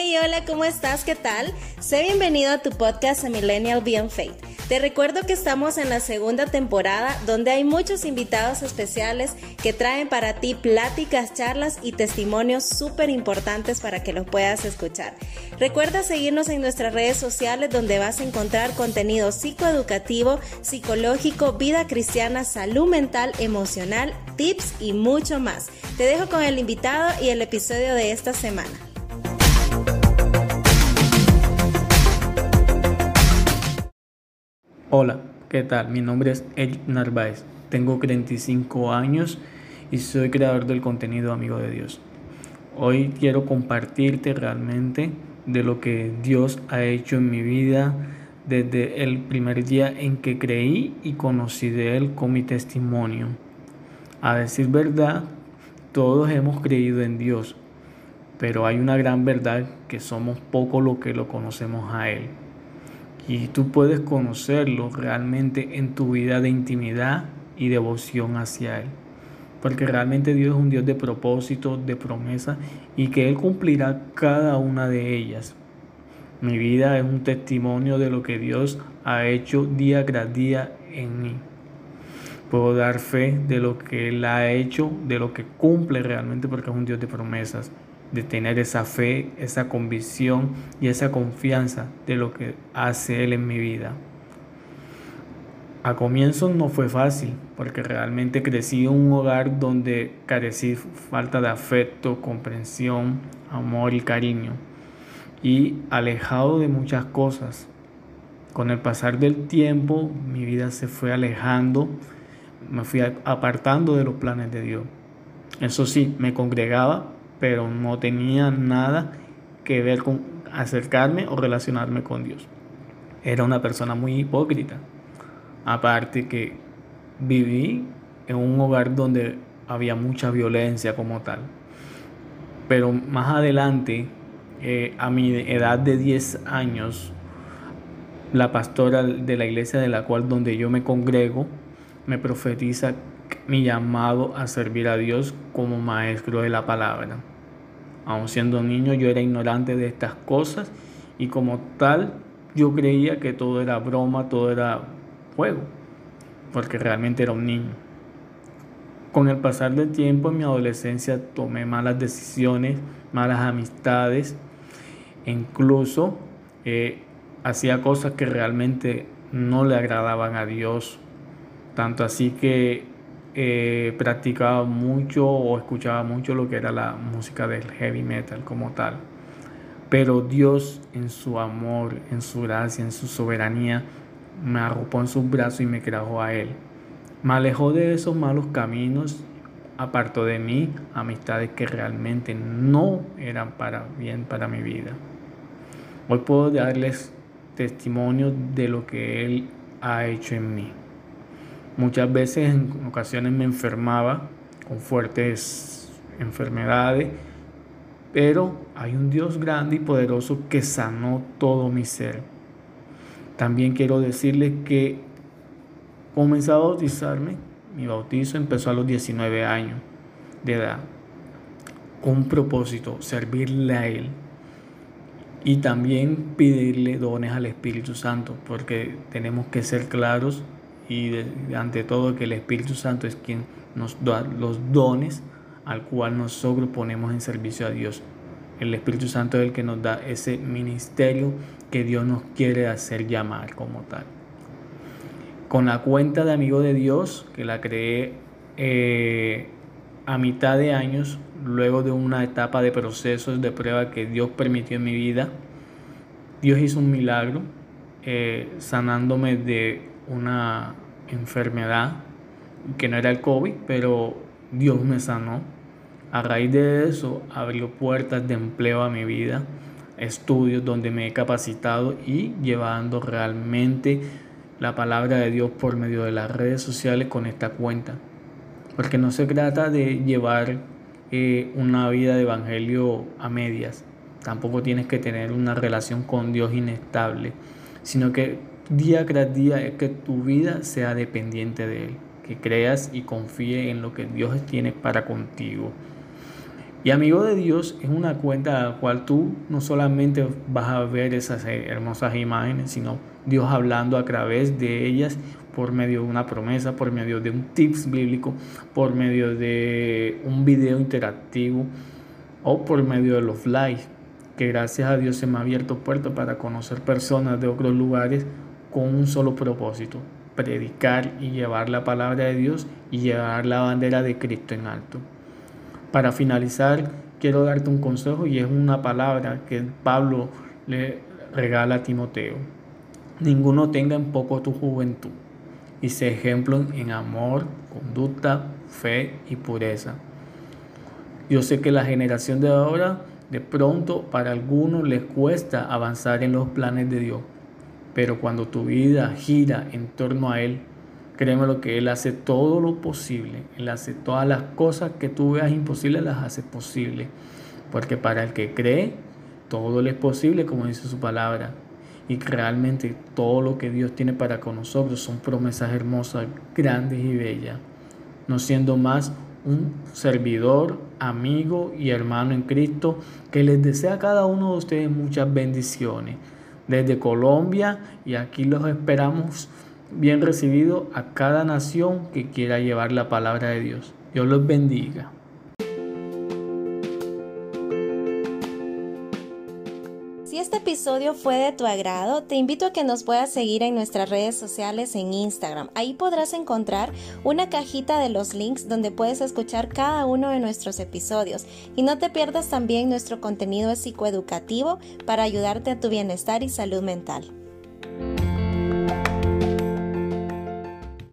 Hey, hola, ¿cómo estás? ¿Qué tal? Sé bienvenido a tu podcast A Millennial Beyond Faith. Te recuerdo que estamos en la segunda temporada donde hay muchos invitados especiales que traen para ti pláticas, charlas y testimonios súper importantes para que los puedas escuchar. Recuerda seguirnos en nuestras redes sociales donde vas a encontrar contenido psicoeducativo, psicológico, vida cristiana, salud mental, emocional, tips y mucho más. Te dejo con el invitado y el episodio de esta semana. Hola, ¿qué tal? Mi nombre es Eric Narváez, tengo 35 años y soy creador del contenido Amigo de Dios. Hoy quiero compartirte realmente de lo que Dios ha hecho en mi vida desde el primer día en que creí y conocí de Él con mi testimonio. A decir verdad, todos hemos creído en Dios, pero hay una gran verdad que somos poco lo que lo conocemos a Él. Y tú puedes conocerlo realmente en tu vida de intimidad y devoción hacia Él. Porque realmente Dios es un Dios de propósito, de promesa y que Él cumplirá cada una de ellas. Mi vida es un testimonio de lo que Dios ha hecho día tras día en mí. Puedo dar fe de lo que Él ha hecho, de lo que cumple realmente porque es un Dios de promesas de tener esa fe, esa convicción y esa confianza de lo que hace Él en mi vida. A comienzo no fue fácil, porque realmente crecí en un hogar donde carecí falta de afecto, comprensión, amor y cariño, y alejado de muchas cosas. Con el pasar del tiempo, mi vida se fue alejando, me fui apartando de los planes de Dios. Eso sí, me congregaba, pero no tenía nada que ver con acercarme o relacionarme con Dios. Era una persona muy hipócrita. Aparte que viví en un hogar donde había mucha violencia como tal. Pero más adelante, eh, a mi edad de 10 años, la pastora de la iglesia de la cual donde yo me congrego me profetiza mi llamado a servir a Dios como maestro de la palabra. Aun siendo niño yo era ignorante de estas cosas y como tal yo creía que todo era broma, todo era juego, porque realmente era un niño. Con el pasar del tiempo en mi adolescencia tomé malas decisiones, malas amistades, e incluso eh, hacía cosas que realmente no le agradaban a Dios. Tanto así que eh, practicaba mucho o escuchaba mucho lo que era la música del heavy metal como tal. Pero Dios en su amor, en su gracia, en su soberanía, me arropó en sus brazos y me trajo a Él. Me alejó de esos malos caminos, apartó de mí amistades que realmente no eran para bien para mi vida. Hoy puedo darles testimonio de lo que Él ha hecho en mí. Muchas veces en ocasiones me enfermaba con fuertes enfermedades, pero hay un Dios grande y poderoso que sanó todo mi ser. También quiero decirles que comencé a bautizarme. Mi bautizo empezó a los 19 años de edad. Con un propósito, servirle a Él. Y también pedirle dones al Espíritu Santo, porque tenemos que ser claros y ante todo que el Espíritu Santo es quien nos da los dones al cual nosotros ponemos en servicio a Dios. El Espíritu Santo es el que nos da ese ministerio que Dios nos quiere hacer llamar como tal. Con la cuenta de amigo de Dios, que la creé eh, a mitad de años, luego de una etapa de procesos de prueba que Dios permitió en mi vida, Dios hizo un milagro eh, sanándome de una enfermedad que no era el COVID, pero Dios me sanó. A raíz de eso abrió puertas de empleo a mi vida, estudios donde me he capacitado y llevando realmente la palabra de Dios por medio de las redes sociales con esta cuenta. Porque no se trata de llevar eh, una vida de evangelio a medias. Tampoco tienes que tener una relación con Dios inestable, sino que día tras día es que tu vida sea dependiente de Él, que creas y confíe en lo que Dios tiene para contigo. Y Amigo de Dios es una cuenta a la cual tú no solamente vas a ver esas hermosas imágenes, sino Dios hablando a través de ellas por medio de una promesa, por medio de un tips bíblico, por medio de un video interactivo o por medio de los live, que gracias a Dios se me ha abierto puertas para conocer personas de otros lugares con un solo propósito, predicar y llevar la palabra de Dios y llevar la bandera de Cristo en alto. Para finalizar, quiero darte un consejo y es una palabra que Pablo le regala a Timoteo. Ninguno tenga en poco tu juventud y sé ejemplo en amor, conducta, fe y pureza. Yo sé que la generación de ahora, de pronto, para algunos les cuesta avanzar en los planes de Dios, pero cuando tu vida gira en torno a Él, créeme lo que Él hace todo lo posible, Él hace todas las cosas que tú veas imposibles, las hace posibles, porque para el que cree, todo le es posible, como dice su palabra. Y realmente todo lo que Dios tiene para con nosotros son promesas hermosas, grandes y bellas, no siendo más un servidor, amigo y hermano en Cristo que les desea a cada uno de ustedes muchas bendiciones. Desde Colombia y aquí los esperamos bien recibidos a cada nación que quiera llevar la palabra de Dios. Dios los bendiga. Episodio fue de tu agrado, te invito a que nos puedas seguir en nuestras redes sociales en Instagram. Ahí podrás encontrar una cajita de los links donde puedes escuchar cada uno de nuestros episodios. Y no te pierdas también nuestro contenido psicoeducativo para ayudarte a tu bienestar y salud mental.